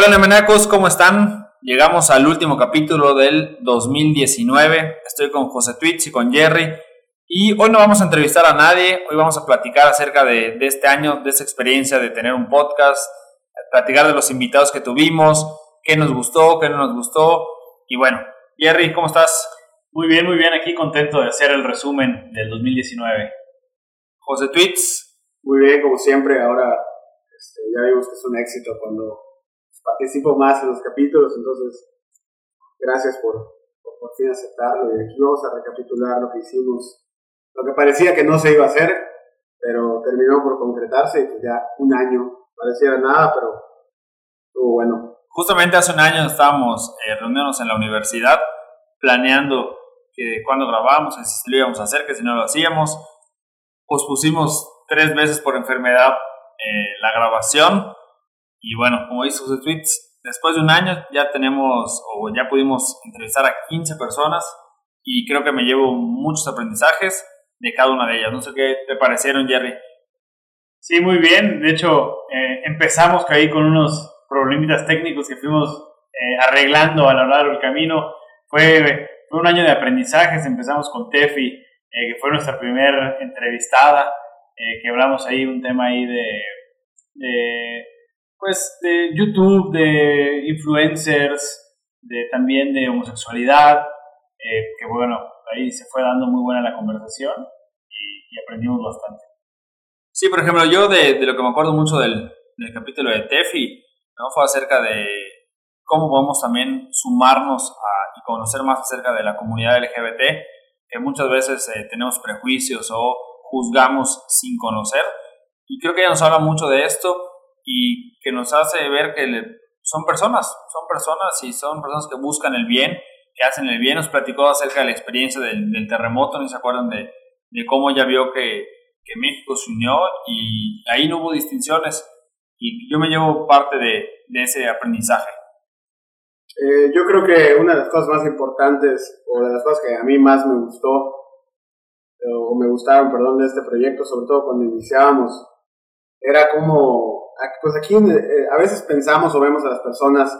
Hola Nemanacos, ¿cómo están? Llegamos al último capítulo del 2019. Estoy con José Twitch y con Jerry. Y hoy no vamos a entrevistar a nadie, hoy vamos a platicar acerca de, de este año, de esta experiencia de tener un podcast, platicar de los invitados que tuvimos, qué nos gustó, qué no nos gustó. Y bueno, Jerry, ¿cómo estás? Muy bien, muy bien, aquí contento de hacer el resumen del 2019. José Tweets. Muy bien, como siempre, ahora este, ya vimos que es un éxito cuando participo más en los capítulos, entonces gracias por, por, por fin aceptarlo. Y aquí vamos a recapitular lo que hicimos, lo que parecía que no se iba a hacer, pero terminó por concretarse y pues ya un año, pareciera nada, pero estuvo bueno. Justamente hace un año estábamos eh, reuniéndonos en la universidad, planeando que cuando grabábamos, si lo íbamos a hacer, que si no lo hacíamos, pospusimos tres veces por enfermedad eh, la grabación y bueno, como dice sus tweets, después de un año ya tenemos o ya pudimos entrevistar a 15 personas y creo que me llevo muchos aprendizajes de cada una de ellas. No sé qué te parecieron, Jerry. Sí, muy bien. De hecho, eh, empezamos ahí con unos problemitas técnicos que fuimos eh, arreglando a lo largo del camino. Fue, fue un año de aprendizajes. Empezamos con Tefi, eh, que fue nuestra primera entrevistada, que hablamos ahí un tema ahí de, de pues de YouTube, de influencers, de también de homosexualidad, eh, que bueno, ahí se fue dando muy buena la conversación y, aprendimos bastante. Sí, por ejemplo, yo de, de, lo que me acuerdo mucho del, del capítulo de Tefi, ¿no? fue acerca de cómo podemos también sumarnos a, y conocer más acerca de la comunidad LGBT, que muchas veces eh, tenemos prejuicios o juzgamos sin conocer. Y creo que ella nos habla mucho de esto y que nos hace ver que son personas, son personas y son personas que buscan el bien, que hacen el bien. Nos platicó acerca de la experiencia del, del terremoto, ¿no se acuerdan de, de cómo ella vio que, que, México se unió y ahí no hubo distinciones y yo me llevo parte de, de ese aprendizaje. Eh, yo creo que una de las cosas más importantes o de las cosas que a mí más me gustó o me gustaron, perdón, de este proyecto, sobre todo cuando iniciábamos, era como pues aquí eh, a veces pensamos o vemos a las personas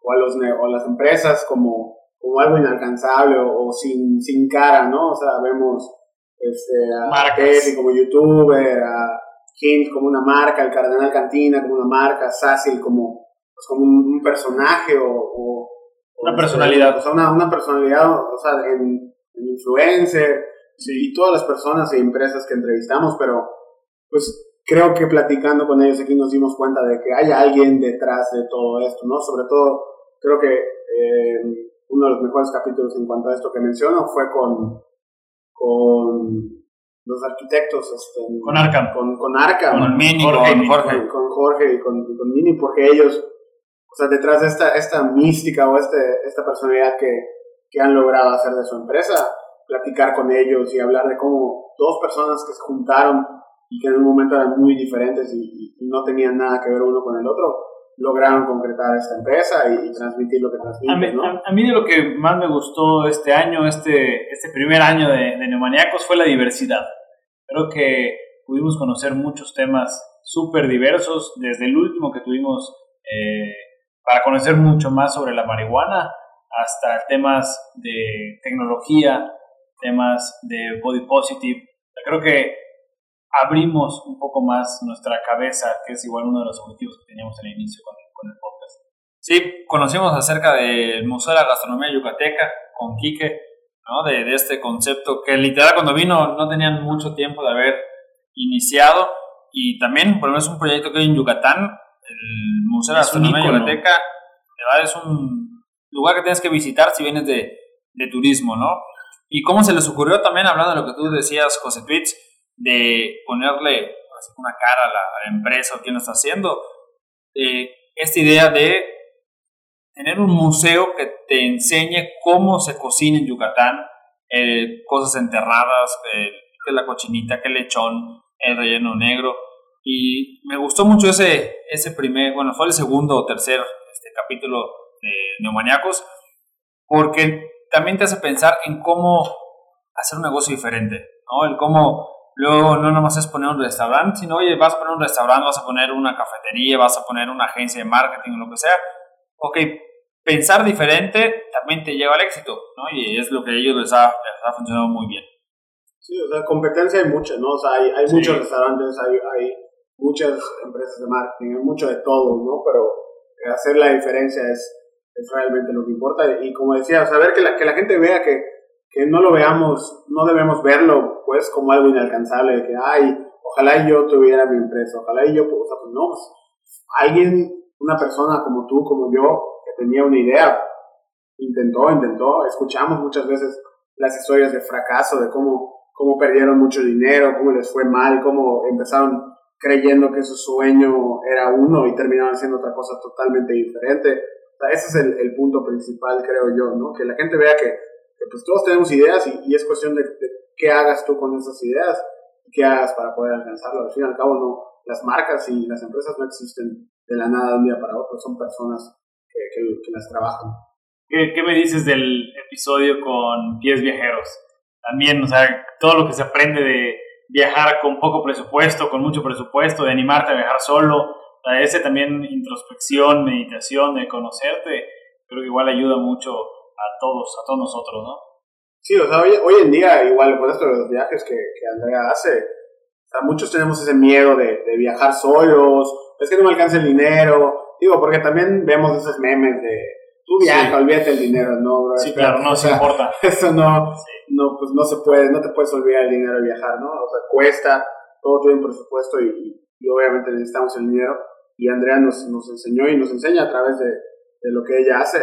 o a, los, o las empresas como, como algo inalcanzable o, sin, sin cara, ¿no? O sea, vemos este, a Kevin como youtuber, a Hint como una marca, el Cardenal Cantina como una marca, Sassy como, pues como un, personaje o, una personalidad. O sea, una, una personalidad, o sea, en, en influencer, sí. y todas las personas y empresas que entrevistamos, pero pues creo que platicando con ellos aquí nos dimos cuenta de que hay alguien detrás de todo esto, ¿no? Sobre todo, creo que eh, uno de los mejores capítulos en cuanto a esto que menciono fue con, con los arquitectos. Este, con Arkham. Con, con Arkham. Con Mini, Jorge, con Jorge. Con, Jorge y con, con, Mini, porque ellos, o sea, detrás de esta, esta mística o este, esta personalidad que, que han logrado hacer de su empresa, platicar con ellos y hablar de cómo dos personas que se juntaron y que en un momento eran muy diferentes y, y, no tenían nada que ver uno con el otro, lograron concretar esta empresa y, y transmitir lo que transmiten. A mí, ¿no? a, a mí, de lo que más me gustó este año, este, este primer año de, de Neumaniacos, fue la diversidad. Creo que pudimos conocer muchos temas súper diversos, desde el último que tuvimos eh, para conocer mucho más sobre la marihuana, hasta temas de tecnología, temas de body positive. Creo que abrimos un poco más nuestra cabeza, que es igual uno de los objetivos que teníamos al inicio con, con el podcast. Sí, conocimos acerca del Museo de la Gastronomía Yucateca con Quique, ¿no? de, de, este concepto que literal cuando vino no tenían mucho tiempo de haber iniciado y también, por lo menos, un proyecto que hay en Yucatán, el Museo de la Gastronomía Yucateca, de verdad es un lugar que tienes que visitar si vienes de, de turismo, ¿no? Y cómo se les ocurrió también, hablando de lo que tú decías, José Twitz, de ponerle una cara a la, a la empresa o quién lo está haciendo. Eh, esta idea de tener un museo que te enseñe cómo se cocina en Yucatán, eh, cosas enterradas, eh, que la cochinita, que el lechón, el relleno negro. Y me gustó mucho ese, ese primer, bueno, fue el segundo o tercer este, capítulo de Neumaniacos, porque también te hace pensar en cómo hacer un negocio diferente, ¿no? El cómo Luego no nomás es poner un restaurante, sino, oye, vas a poner un restaurante, vas a poner una cafetería, vas a poner una agencia de marketing o lo que sea, ok, pensar diferente también te lleva al éxito, ¿no? Y es lo que a ellos les ha, ha funcionado muy bien. Sí, o sea, competencia hay mucha, ¿no? O sea, hay, hay muchos restaurantes, hay, hay muchas empresas de marketing, hay mucho de todo, ¿no? Pero hacer la diferencia es, es realmente lo que importa. Y como decía, saber que la, que la gente vea que, que no lo veamos, no debemos verlo, pues, como algo inalcanzable, que, ay, ojalá yo tuviera mi empresa, ojalá yo, o sea, pues no, pues, alguien, una persona como tú, como yo, que tenía una idea, intentó, intentó, escuchamos muchas veces las historias de fracaso, de cómo, cómo perdieron mucho dinero, cómo les fue mal, cómo empezaron creyendo que su sueño era uno y terminaban haciendo otra cosa totalmente diferente. O sea, ese es el, el, punto principal, creo yo, ¿no? Que la gente vea que pues todos tenemos ideas y, es cuestión de, qué hagas tú con esas ideas y qué hagas para poder alcanzarlo. Al fin y al cabo, no, las marcas y las empresas no existen de la nada de un día para otro, son personas que, las trabajan. ¿Qué, ¿Qué me dices del episodio con Pies Viajeros? También, o sea, todo lo que se aprende de viajar con poco presupuesto, con mucho presupuesto, de animarte a viajar solo, a ese también introspección, meditación, de conocerte, creo que igual ayuda mucho a todos, a todos nosotros, ¿no? Sí, o sea, hoy, hoy en día, igual con esto de los viajes que, que Andrea hace, o sea, muchos tenemos ese miedo de, de, viajar solos, es que no me alcanza el dinero, digo, porque también vemos esos memes de, tú viaja, sí. olvídate el dinero, no, bro. Sí, claro, no se importa. Eso no, sí no, pues no se puede, no te puedes olvidar el dinero de viajar, ¿no? O sea, cuesta, todo tiene un presupuesto y, y obviamente necesitamos el dinero. Y Andrea nos, nos enseñó y nos enseña a través de, de lo que ella hace,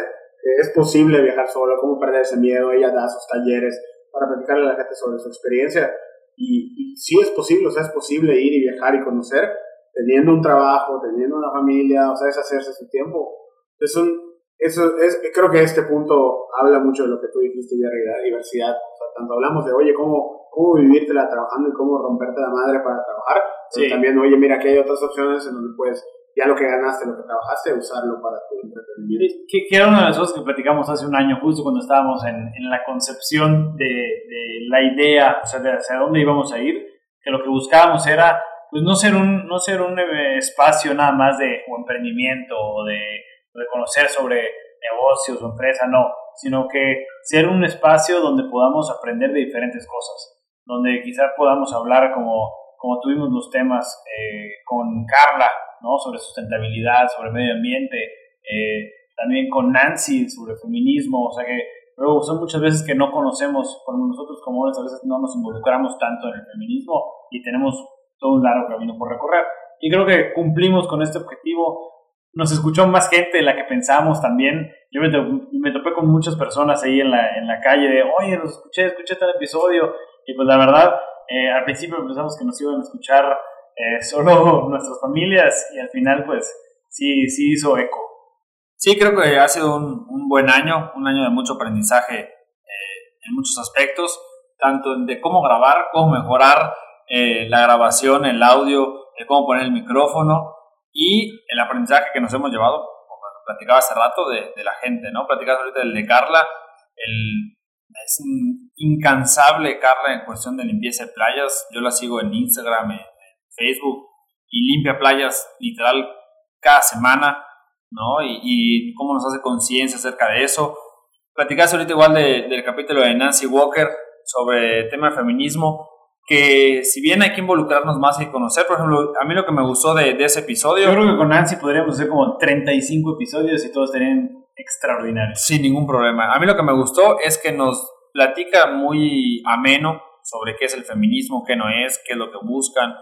es posible viajar solo, cómo perder ese miedo. Ella da sus talleres para platicarle a la gente sobre su experiencia. Y, y sí es posible, o sea, es posible ir y viajar y conocer teniendo un trabajo, teniendo una familia, o sea, es hacerse su tiempo. Es un, eso es, creo que este punto habla mucho de lo que tú dijiste de diversidad. O sea, tanto hablamos de, oye, cómo, cómo vivírtela trabajando y cómo romperte la madre para trabajar, pero sí. también, oye, mira, que hay otras opciones en donde puedes, ya lo que ganaste, lo que trabajaste, usarlo para tu entretenimiento. Que, que era una de las cosas que platicamos hace un año, justo cuando estábamos en, en la concepción de, de, la idea, o sea, de hacia dónde íbamos a ir, que lo que buscábamos era, pues, no ser un, no ser un eh, espacio nada más de o emprendimiento o de de conocer sobre negocios o empresa, no, sino que ser un espacio donde podamos aprender de diferentes cosas, donde quizás podamos hablar como, como tuvimos los temas eh, con Carla, ¿no? Sobre sustentabilidad, sobre medio ambiente, eh, también con Nancy sobre feminismo, o sea que luego son muchas veces que no conocemos, cuando nosotros como hombres a veces no nos involucramos tanto en el feminismo y tenemos todo un largo camino por recorrer. Y creo que cumplimos con este objetivo nos escuchó más gente de la que pensábamos también. Yo me, me, topé con muchas personas ahí en la, en la calle de, oye, los escuché, escuché tal episodio. Y pues la verdad, eh, al principio pensamos que nos iban a escuchar eh, solo nuestras familias y al final pues sí, sí hizo eco. Sí, creo que ha sido un, un buen año, un año de mucho aprendizaje eh, en muchos aspectos, tanto de cómo grabar, cómo mejorar eh, la grabación, el audio, de cómo poner el micrófono, y el aprendizaje que nos hemos llevado, como platicaba hace rato, de, de la gente, ¿no? Platicabas ahorita del de Carla, el, es incansable Carla en cuestión de limpieza de playas, yo la sigo en Instagram, en Facebook, y limpia playas literal cada semana, ¿no? Y, y cómo nos hace conciencia acerca de eso. Platicaste ahorita igual de, del capítulo de Nancy Walker sobre el tema de feminismo, que si bien hay que involucrarnos más y conocer, por ejemplo, a mí lo que me gustó de, de ese episodio... Yo creo que con Nancy podríamos hacer como 35 episodios y todos serían extraordinarios. Sin ningún problema. A mí lo que me gustó es que nos platica muy ameno sobre qué es el feminismo, qué no es, qué es lo que buscan,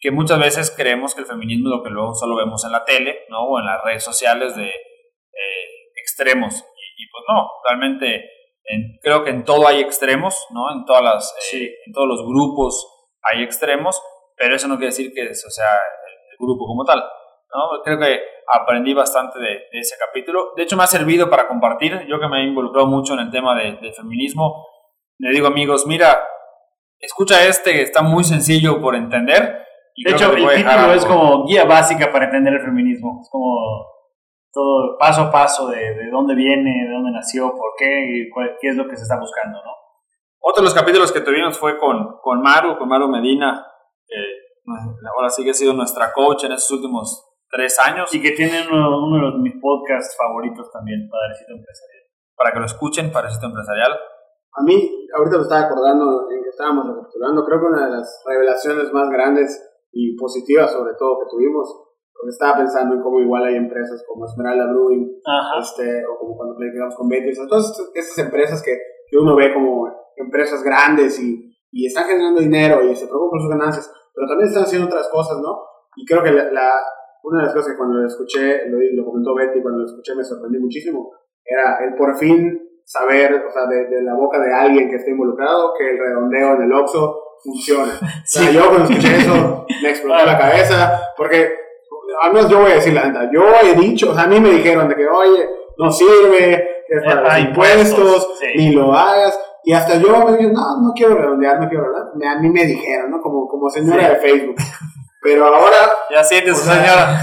que muchas veces creemos que el feminismo es lo que luego solo vemos en la tele, ¿no? O en las redes sociales de eh, extremos. Y, y pues no, realmente en, creo que en todo hay extremos, ¿no? En, todas las, eh, sí. en todos los grupos hay extremos, pero eso no quiere decir que eso sea el grupo como tal, ¿no? Creo que aprendí bastante de, de, ese capítulo. De hecho, me ha servido para compartir. Yo que me he involucrado mucho en el tema de, de feminismo, le digo amigos, mira, escucha este, está muy sencillo por entender. De hecho, el título es como guía básica para entender el feminismo. Es como todo paso a paso de, de dónde viene, de dónde nació, por qué y cuál, qué es lo que se está buscando, ¿no? Otro de los capítulos que tuvimos fue con, con Maru, con Maru Medina, eh, ahora sí que ha sido nuestra coach en estos últimos tres años. Y que tienen uno, uno de los, mis podcasts favoritos también, Padrecito Empresarial. Para que lo escuchen, Padrecito Empresarial. A mí, ahorita me estaba acordando en que estábamos recapitulando, creo que una de las revelaciones más grandes y positivas sobre todo que tuvimos, porque estaba pensando en cómo igual hay empresas como Esmeralda Brewing, este, o como cuando platicamos con Betty, todas estas empresas que, que, uno ve como empresas grandes y, y están generando dinero y se preocupan por sus ganancias, pero también están haciendo otras cosas, ¿no? Y creo que la, una de las cosas que cuando lo escuché, lo, lo comentó Betty, cuando lo escuché me sorprendí muchísimo, era el por fin saber, o sea, de, de, la boca de alguien que esté involucrado, que el redondeo en el Oxxo funciona. O sea, yo cuando escuché eso me explotó la cabeza, porque al menos yo voy a decir la neta, yo he dicho, o sea, a mí me dijeron de que, oye, no sirve, que es para los impuestos, ni lo hagas, y hasta yo me dije, no, no quiero redondear, no quiero hablar, a mí me dijeron, ¿no? Como, como señora de Facebook. Pero ahora. Ya sientes, señora.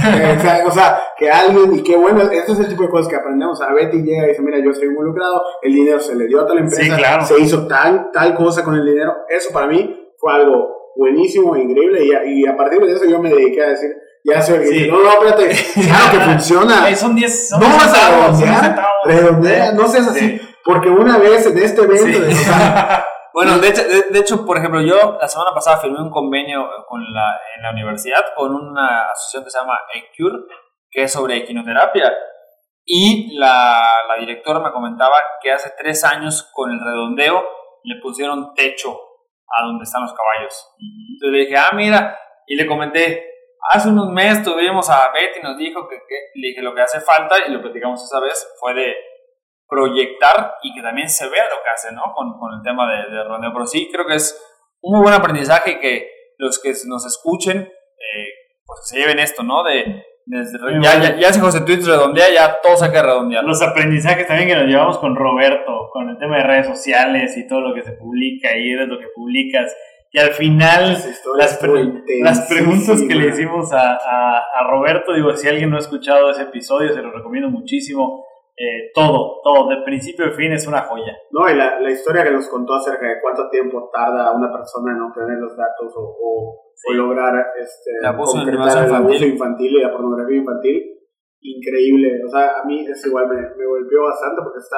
o sea, que alguien, y qué bueno, esto es el tipo de cosas que aprendemos. A Betty llega y dice: Mira, yo estoy involucrado, el dinero se le dio a tal empresa, se hizo tal, tal cosa con el dinero. Eso para mí fue algo buenísimo, increíble, y a, partir de eso yo me dediqué a decir: Ya sé, sí. no, no, espérate, claro que funciona. son 10 No vas a redondear, redondea, no seas así. Porque una vez en este evento, de, Bueno, de hecho, de, hecho, por ejemplo, yo la semana pasada firmé un convenio con la, en la universidad con una asociación que se llama ECURE, que es sobre equinoterapia. Y la, la directora me comentaba que hace tres años con el redondeo le pusieron techo a donde están los caballos. Entonces le dije, ah, mira, y le comenté, hace unos meses tuvimos a Betty y nos dijo que, que, le dije lo que hace falta y lo platicamos esa vez fue de proyectar y que también se vea lo que hace, ¿no? Con, con el tema de, de rodeo. Pero sí, creo que es un muy buen aprendizaje que los que nos escuchen, eh, pues se lleven esto, ¿no? De, ya, ya, ya, si José Twitch redondea, ya todo queda redondear. Los aprendizajes también que nos llevamos con Roberto, con el tema de redes sociales y todo lo que se publica y de lo que publicas. Y al final, las, las, preguntas que le hicimos a, a, a Roberto, digo, si alguien no ha escuchado ese episodio, se lo recomiendo muchísimo eh, todo, todo, de principio a fin es una joya. No, y la, la, historia que nos contó acerca de cuánto tiempo tarda una persona en obtener los datos o, o, lograr este, el abuso, infantil. y la pornografía infantil, increíble. O sea, a mí es igual me, me volvió bastante porque está,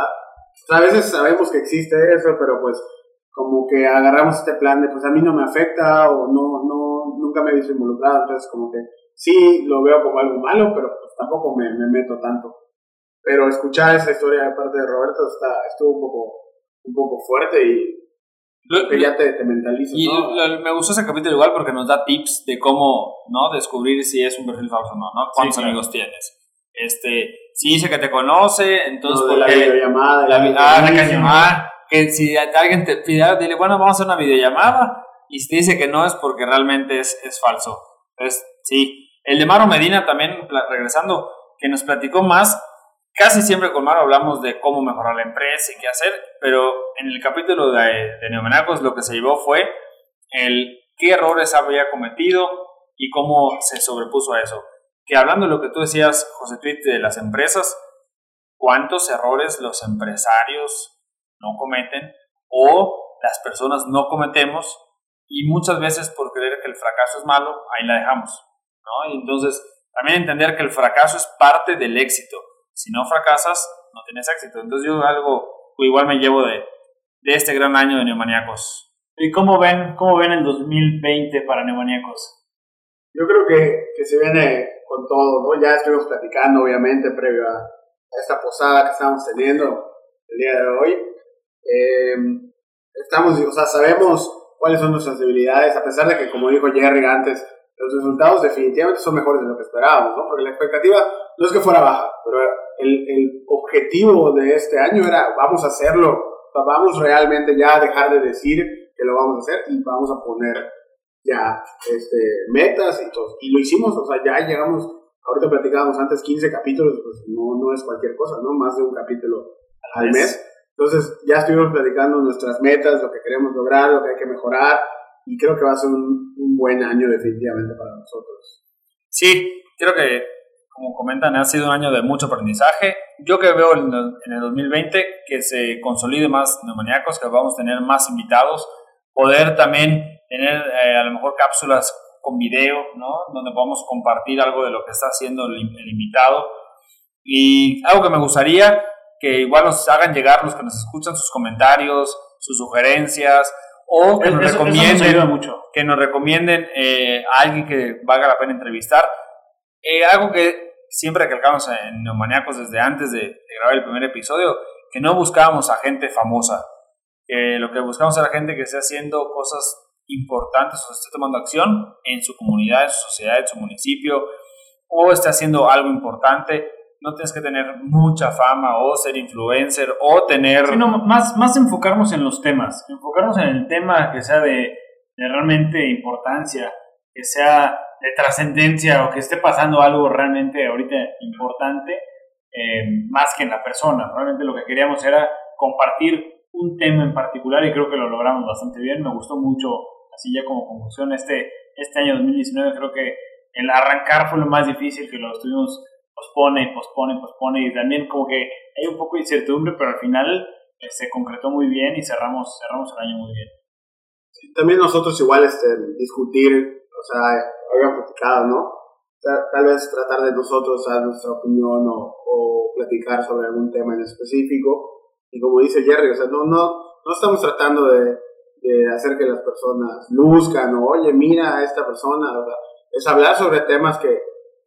a veces sabemos que existe eso, pero pues como que agarramos este plan de pues a mí no me afecta o no, no, nunca me he visto involucrado, entonces como que sí lo veo como algo malo, pero pues tampoco me, me meto tanto. Pero escuchar esa historia de parte de Roberto está, estuvo un poco, un poco fuerte y que ya te, te mentalizas. Y me gustó ese capítulo igual porque nos da tips de cómo ¿no? descubrir si es un perfil falso o no, ¿no? ¿Cuántos amigos tienes? Este, si dice que te conoce, entonces... No, la videollamada. La, ah, la llamada. Que si alguien te pide, dile, bueno, vamos a hacer una videollamada. Y si te dice que no es porque realmente es, es falso. Entonces, sí. El de Maro Medina también, regresando, que nos platicó más Casi siempre con Maro hablamos de cómo mejorar la empresa y qué hacer, pero en el capítulo de, de Neomenacos lo que se llevó fue el qué errores había cometido y cómo se sobrepuso a eso. Que hablando de lo que tú decías, José Tweet, de las empresas, cuántos errores los empresarios no cometen o las personas no cometemos y muchas veces por creer que el fracaso es malo, ahí la dejamos. ¿no? Y entonces, también entender que el fracaso es parte del éxito si no fracasas, no tienes éxito. Entonces yo algo igual me llevo de, de este gran año de Neomaníacos. ¿Y cómo ven, cómo ven el 2020 para Neomaníacos? Yo creo que, que se viene con todo, ¿no? Ya estuvimos platicando, obviamente, previo a esta posada que estamos teniendo el día de hoy. Eh, estamos, o sea, sabemos cuáles son nuestras debilidades, a pesar de que, como dijo Jerry antes, los resultados definitivamente son mejores de lo que esperábamos, ¿no? Porque la expectativa no es que fuera baja, pero el, el objetivo de este año era vamos a hacerlo, vamos realmente ya a dejar de decir que lo vamos a hacer y vamos a poner ya este, metas y todo. Y lo hicimos, o sea, ya llegamos, ahorita platicábamos antes 15 capítulos, pues no, no es cualquier cosa, ¿no? Más de un capítulo al mes. Entonces ya estuvimos platicando nuestras metas, lo que queremos lograr, lo que hay que mejorar, y creo que va a ser un, un buen año definitivamente para nosotros. Sí, creo que, como comentan, ha sido un año de mucho aprendizaje. Yo que veo en el, 2020 que se consolide más neumoníacos, que vamos a tener más invitados, poder también tener eh, a lo mejor cápsulas con video, ¿no? Donde podamos compartir algo de lo que está haciendo el, invitado. Y algo que me gustaría que igual nos hagan llegar los que nos escuchan sus comentarios, sus sugerencias, o que nos recomienden, mucho. Que nos recomienden eh, a alguien que valga la pena entrevistar. Eh, algo que siempre recalcamos en Neomaniacos desde antes de, de, grabar el primer episodio, que no buscábamos a gente famosa, que lo que buscamos era gente que esté haciendo cosas importantes o esté tomando acción en su comunidad, en su sociedad, en su municipio, o esté haciendo algo importante. No tienes que tener mucha fama o ser influencer o tener... Sino más, más enfocarnos en los temas, enfocarnos en el tema que sea de, realmente importancia, que sea de trascendencia o que esté pasando algo realmente ahorita importante, eh, más que en la persona. Realmente lo que queríamos era compartir un tema en particular y creo que lo logramos bastante bien. Me gustó mucho así ya como conclusión, este, este año 2019 creo que el arrancar fue lo más difícil, que lo estuvimos pospone, pospone, pospone, y también como que hay un poco de incertidumbre, pero al final eh, se concretó muy bien y cerramos, cerramos el año muy bien. también nosotros igual este, discutir, o sea, habíamos platicado, ¿no? tal vez tratar de nosotros dar nuestra opinión o, o, platicar sobre algún tema en específico. Y como dice Jerry, o sea, no, no, no estamos tratando de, de hacer que las personas luzcan o, oye, mira a esta persona. es hablar sobre temas que,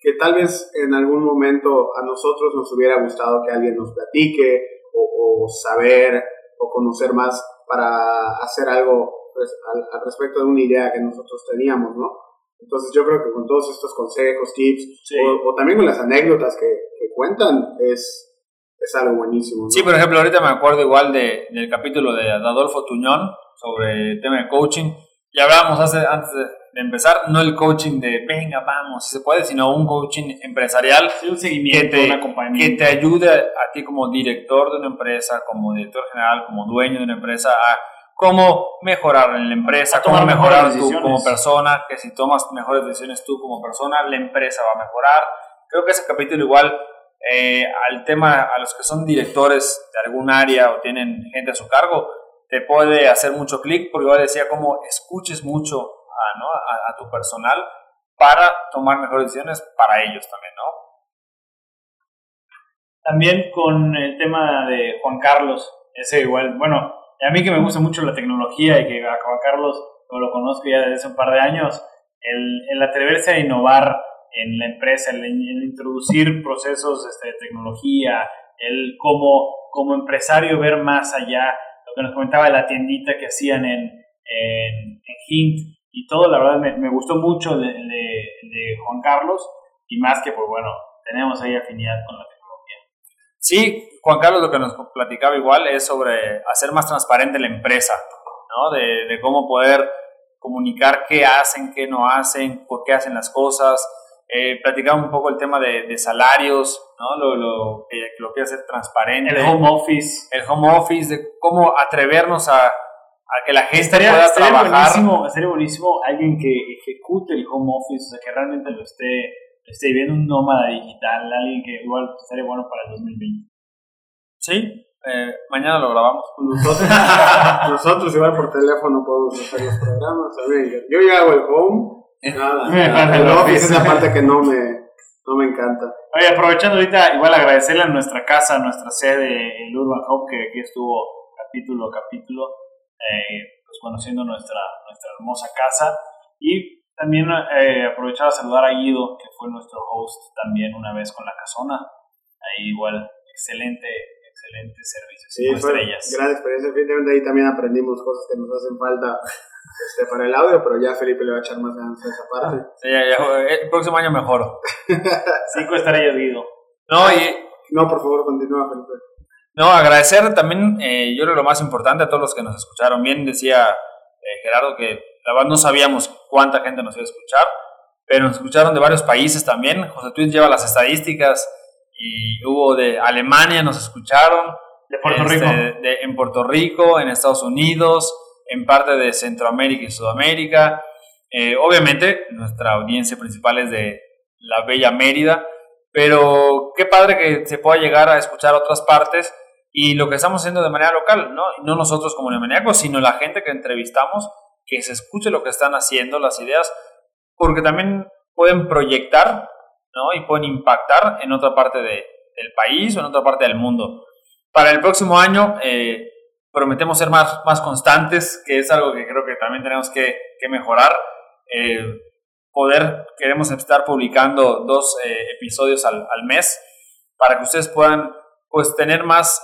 que tal vez en algún momento a nosotros nos hubiera gustado que alguien nos platique o, saber o conocer más para hacer algo al, respecto de una idea que nosotros teníamos, ¿no? Entonces yo creo que con todos estos consejos, tips, o, también con las anécdotas que, que cuentan, es, es algo buenísimo. Sí, por ejemplo, ahorita me acuerdo igual de, del capítulo de Adolfo Tuñón, sobre el tema de coaching. Ya hablábamos hace, antes de, empezar, no el coaching de venga, vamos, si se puede, sino un coaching empresarial un seguimiento, que te, que te ayude a ti como director de una empresa, como director general, como dueño de una empresa, a cómo mejorar en la empresa, cómo mejorar tú como persona, que si tomas mejores decisiones tú como persona, la empresa va a mejorar. Creo que ese capítulo igual eh, al tema, a los que son directores de algún área o tienen gente a su cargo, te puede hacer mucho clic, porque yo decía como escuches mucho a, ¿no? a, tu personal para tomar mejores decisiones para ellos también, ¿no? También con el tema de Juan Carlos, ese igual, bueno, a mí que me gusta mucho la tecnología y que a Juan Carlos lo conozco ya desde hace un par de años, el, el atreverse a innovar en la empresa, el, introducir procesos este, de tecnología, el como, como empresario ver más allá que nos comentaba de la tiendita que hacían en, en, Hint y todo, la verdad me, gustó mucho de, de, Juan Carlos y más que, pues bueno, tenemos ahí afinidad con la tecnología. Sí, Juan Carlos lo que nos platicaba igual es sobre hacer más transparente la empresa, ¿no? De, de cómo poder comunicar qué hacen, qué no hacen, por qué hacen las cosas. Eh, platicaba un poco el tema de, de salarios, ¿no? Lo, lo, que, lo que hacer transparente. El home office. El home office, de cómo atrevernos a, a que la gente estaría, pueda estaría trabajar. Buenísimo, sería buenísimo alguien que ejecute el home office, o sea, que realmente lo esté, esté viviendo un nómada digital, alguien que igual estaría bueno para el 2020. Sí, eh, mañana lo grabamos. Nosotros, nosotros igual por teléfono podemos hacer los programas. A ver, yo ya hago el home, nada. el office es la parte que no me, no me encanta. Oye, aprovechando ahorita, igual agradecerle a nuestra casa, a nuestra sede, el Urban Hub, que aquí estuvo capítulo a capítulo, eh, pues conociendo nuestra, nuestra hermosa casa. Y también eh, aprovechar a saludar a Guido, que fue nuestro host también una vez con la casona. Ahí igual, excelente, excelente servicio. Sí, estrellas. Gran experiencia. Efectivamente, ahí también aprendimos cosas que nos hacen falta este, para el audio, pero ya Felipe le va a echar más ganas a esa parte. Sí, ya, ya, el próximo año mejoro. Cinco estrellas, Guido. No, y, no, por favor, continúa, Felipe. No, agradecer también, eh, yo creo lo más importante a todos los que nos escucharon. Bien decía eh, Gerardo que la verdad no sabíamos cuánta gente nos iba a escuchar, pero nos escucharon de varios países también. José Twin lleva las estadísticas y hubo de Alemania, nos escucharon. De Puerto Rico. Este, de, en Puerto Rico, en Estados Unidos, en parte de Centroamérica y Sudamérica. Eh, obviamente, nuestra audiencia principal es de la Bella Mérida, pero qué padre que se pueda llegar a escuchar otras partes y lo que estamos haciendo de manera local, ¿no? No nosotros como neomaniacos, sino la gente que entrevistamos, que se escuche lo que están haciendo, las ideas, porque también pueden proyectar ¿no? y pueden impactar en otra parte de, del país o en otra parte del mundo. Para el próximo año eh, prometemos ser más, más constantes, que es algo que creo que también tenemos que, que mejorar. Eh, poder, queremos estar publicando dos eh, episodios al, al, mes para que ustedes puedan pues tener más,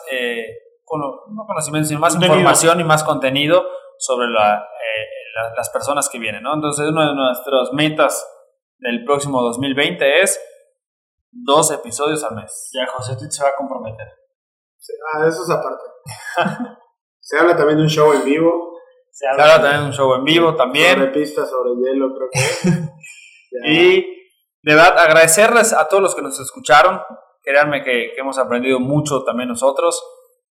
no conocimiento, sino más información y más contenido sobre la, las personas que vienen. ¿no? Entonces, una de nuestras metas del próximo 2020 es dos episodios al mes. Ya José se va a comprometer. ah, eso es aparte. se habla también de un show en vivo. Se habla, también de un show en vivo también. Sobre pistas, sobre hielo, creo que. y de verdad, agradecerles a todos los que nos escucharon. Créanme que, que hemos aprendido mucho también nosotros.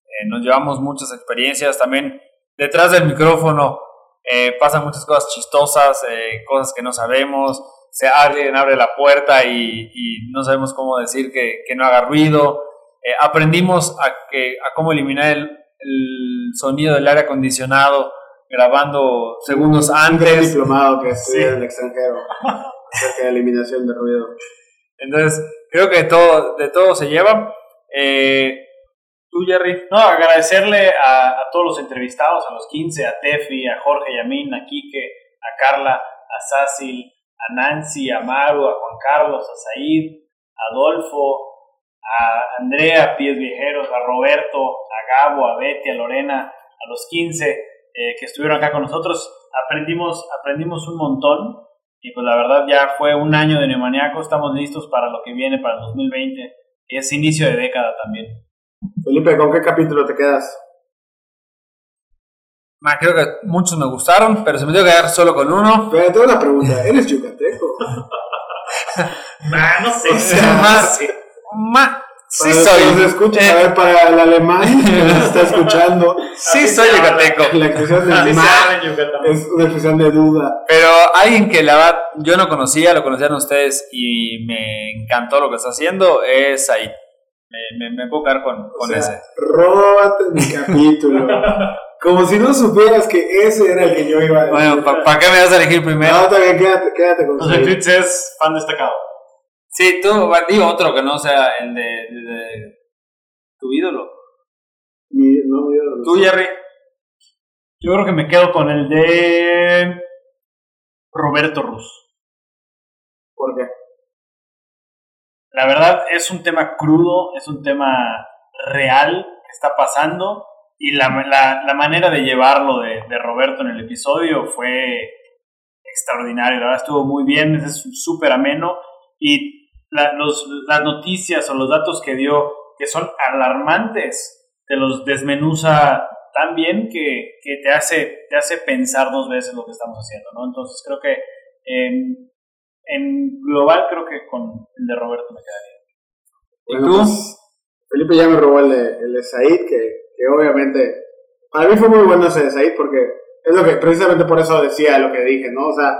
Eh, nos llevamos muchas experiencias también detrás del micrófono. Eh, pasan muchas cosas chistosas, eh, cosas que no sabemos se alguien abre la puerta y, no sabemos cómo decir que, no haga ruido. Eh, aprendimos a, que, a cómo eliminar el, sonido del aire acondicionado grabando segundos antes. Un diplomado que estudié en el extranjero acerca de eliminación de ruido. Entonces, creo que de todo, de todo se lleva. Eh, ¿Tú, Jerry? No, agradecerle a, a, todos los entrevistados, a los 15, a Tefi, a Jorge Yamín, a Quique, a Carla, a Sácil, a Nancy, a Maru, a Juan Carlos, a Said, a Adolfo, a Andrea, Pies Viejeros, a Roberto, a Gabo, a Betty, a Lorena, a los 15 eh, que estuvieron acá con nosotros. Aprendimos, aprendimos un montón y pues la verdad ya fue un año de Neumaniaco, estamos listos para lo que viene, para el 2020. Es inicio de década también. Felipe, ¿con qué capítulo te quedas? creo que muchos me gustaron, pero se me dio que quedar solo con uno. Pero tengo una pregunta, ¿eres yucateco? nah, no sé. sí soy. escucha, a ver, para el alemán que nos está escuchando. Sí soy yucateco. La expresión de es una expresión de duda. Pero alguien que la verdad yo no conocía, lo conocían ustedes y me encantó lo que está haciendo es ahí. Me, me, puedo quedar con, con ese. Róbate mi capítulo. Como si no supieras que ese era el que yo iba a decir. Bueno, ¿para qué me vas a elegir primero? No, también quédate, quédate con José Twitch es fan destacado. Sí, tú, digo otro que no sea el de, de, tu ídolo. Mi, no, mi ídolo. ¿Tú, Jerry? Yo creo que me quedo con el de Roberto Rus. ¿Por qué? La verdad es un tema crudo, es un tema real que está pasando y la, la, la manera de llevarlo de, de, Roberto en el episodio fue extraordinario, la verdad estuvo muy bien, es súper ameno y la, los, las noticias o los datos que dio que son alarmantes, te los desmenuza tan bien que, que te, hace, te hace pensar dos veces lo que estamos haciendo, ¿no? Entonces creo que eh, en global creo que con el de Roberto me quedaría. ¿Y tú? Pues, Felipe ya me robó el de, el de Said, que que obviamente, para mí fue muy bueno ese de porque es lo que, precisamente por eso decía lo que dije, ¿no? O sea,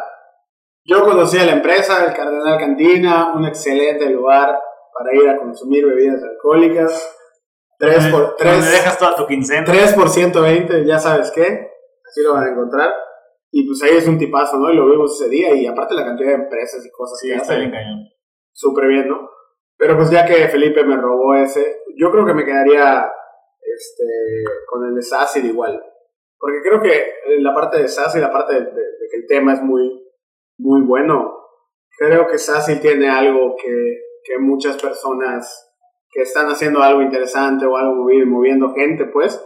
yo conocí a la empresa, el Cardenal Cantina, un excelente lugar para ir a consumir bebidas alcohólicas. 3 por 3. dejas toda tu quincena. 3 por 120, ya sabes qué. Así lo van a encontrar. Y pues ahí es un tipazo, ¿no? Y lo vimos ese día. Y aparte la cantidad de empresas y cosas sí, que está bien cañón. Súper bien, ¿no? Pero pues ya que Felipe me robó ese, yo creo que me quedaría este, con el de SASIL igual. Porque creo que la parte de SASIL, la parte de, que el tema es muy, muy bueno, creo que SASIL tiene algo que, que muchas personas que están haciendo algo interesante o algo moviendo gente, pues,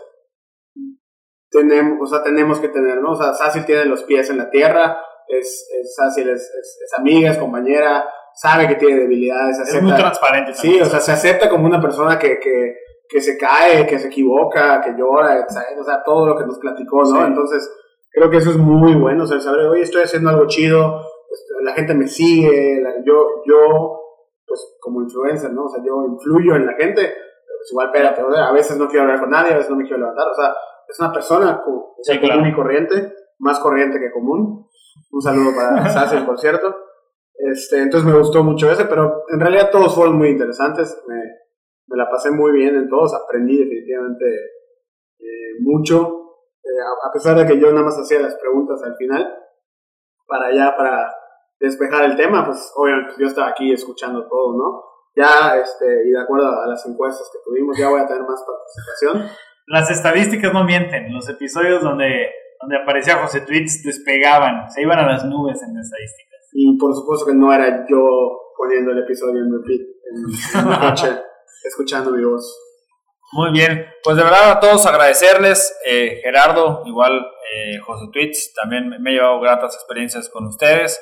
tenemos, o sea, tenemos que tener, ¿no? O sea, Sácil tiene los pies en la tierra, es, es Sácil es, es, amiga, es compañera, sabe que tiene debilidades, acepta, es muy transparente. Sí, o sea, se acepta como una persona que, que, que se cae, que se equivoca, que llora, o sea, todo lo que nos platicó, ¿no? Entonces, creo que eso es muy bueno, o sea, saber, oye, estoy haciendo algo chido, este, la gente me sigue, yo, yo, pues como influencer, ¿no? O sea, yo influyo en la gente, pero pues igual, espérate, a veces no quiero hablar con nadie, a veces no me quiero levantar, o sea, es una persona común y corriente, más corriente que común. Un saludo para Sassi, por cierto. Este, entonces me gustó mucho ese, pero en realidad todos fueron muy interesantes. Me, me la pasé muy bien en todos, aprendí definitivamente eh, mucho, eh, a, pesar de que yo nada más hacía las preguntas al final, para allá, para despejar el tema, pues obviamente yo estaba aquí escuchando todo, ¿no? Ya, este, y de acuerdo a las encuestas que tuvimos, ya voy a tener más participación. Las estadísticas no mienten, los episodios donde, donde aparecía José Tweets despegaban, se iban a las nubes en estadísticas. Y por supuesto que no era yo poniendo el episodio en repeat en, en coche, escuchando mi voz. Muy bien, pues de verdad a todos agradecerles, eh, Gerardo, igual eh, José Tweets, también me he llevado gratas experiencias con ustedes.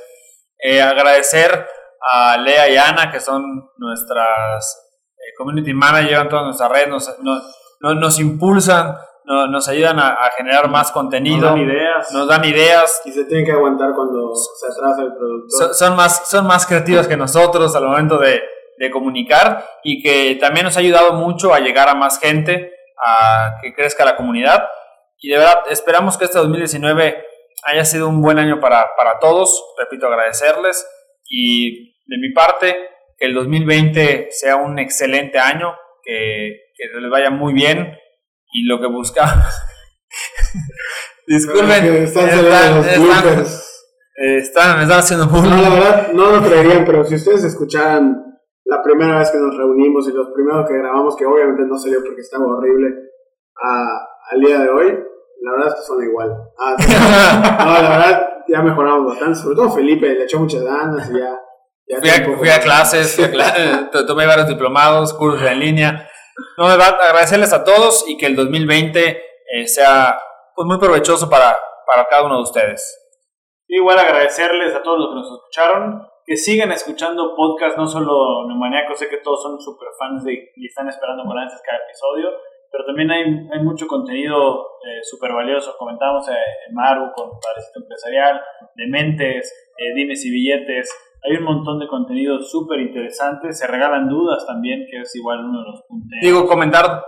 Eh, agradecer a Lea y Ana, que son nuestras eh, community managers en todas nuestras redes, nos, nos, nos impulsan, nos, nos ayudan a, a, generar más contenido. Nos dan ideas. Nos dan ideas. Y se tienen que aguantar cuando se atrasa el productor. Son, son más, son más creativos que nosotros al momento de, de comunicar y que también nos ha ayudado mucho a llegar a más gente, a que crezca la comunidad. Y de verdad, esperamos que este 2019 haya sido un buen año para, para todos. Repito, agradecerles. Y de mi parte, que el 2020 sea un excelente año, que, que les vaya muy bien. Y lo que busca. Disculpen. Están, están, están, están, están haciendo bullying. No, la verdad, no lo creerían, pero si ustedes escucharan la primera vez que nos reunimos y los primeros que grabamos, que obviamente no salió porque estaba horrible, a, al día de hoy, la verdad es que son igual. Ah, no, la verdad ya mejoramos bastante, sobre todo Felipe le echó muchas ganas y ya. ya fui, a, fui a clases, fui a clases tomé varios diplomados, cursos en línea. No, de verdad, agradecerles a todos y que el 2020 eh, sea pues, muy provechoso para, para cada uno de ustedes. Igual agradecerles a todos los que nos escucharon, que sigan escuchando podcast, no solo Neumaniaco, sé que todos son super fans de, y están esperando con ansias cada episodio, pero también hay, hay mucho contenido eh, súper valioso. Comentamos eh, en Maru con Parecito Empresarial, Dementes, eh, Dimes y Billetes. Hay un montón de contenido súper interesante. Se regalan dudas también, que es igual uno de los puntos. Digo, comentar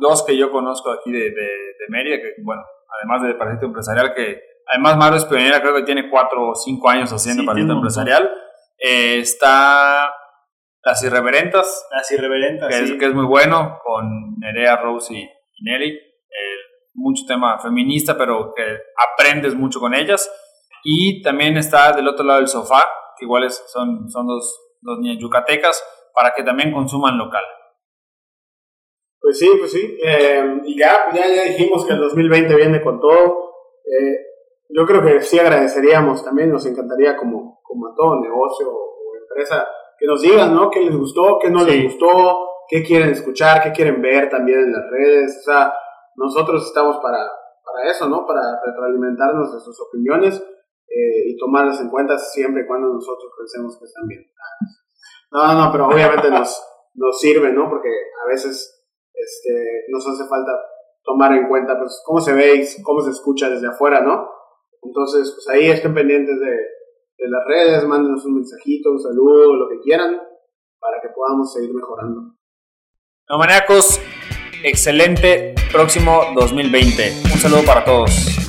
dos que yo conozco aquí de, de, de Mérida, que bueno, además de Parecito Empresarial, que además Maru es pionera, creo que tiene cuatro o cinco años haciendo sí, Parecito Empresarial. Eh, está Las Irreverentas. Las Irreverentas, que, sí. es, que es muy bueno, con Nerea, Rose y, Nelly. Eh, mucho tema feminista, pero que aprendes mucho con ellas. Y también está del otro lado del sofá, que igual es, son, son dos, dos niñas yucatecas, para que también consuman local. Pues sí, pues sí. Eh, y ya, ya, ya dijimos que el 2020 viene con todo. Eh, yo creo que sí agradeceríamos también, nos encantaría como, como a todo negocio o empresa, que nos digan, ¿no? ¿Qué les gustó, qué no sí. les gustó, qué quieren escuchar, qué quieren ver también en las redes? O sea, nosotros estamos para, para eso, ¿no? Para retroalimentarnos de sus opiniones eh, y tomarlas en cuenta siempre y cuando nosotros pensemos que están bien. No, no, pero obviamente nos, nos sirve, ¿no? Porque a veces este, nos hace falta tomar en cuenta, pues, cómo se ve y cómo se escucha desde afuera, ¿no? Entonces, pues ahí estén pendientes de, las redes, mándenos un mensajito, un saludo, lo que quieran, para que podamos seguir mejorando. No, maníacos, excelente próximo 2020. Un saludo para todos.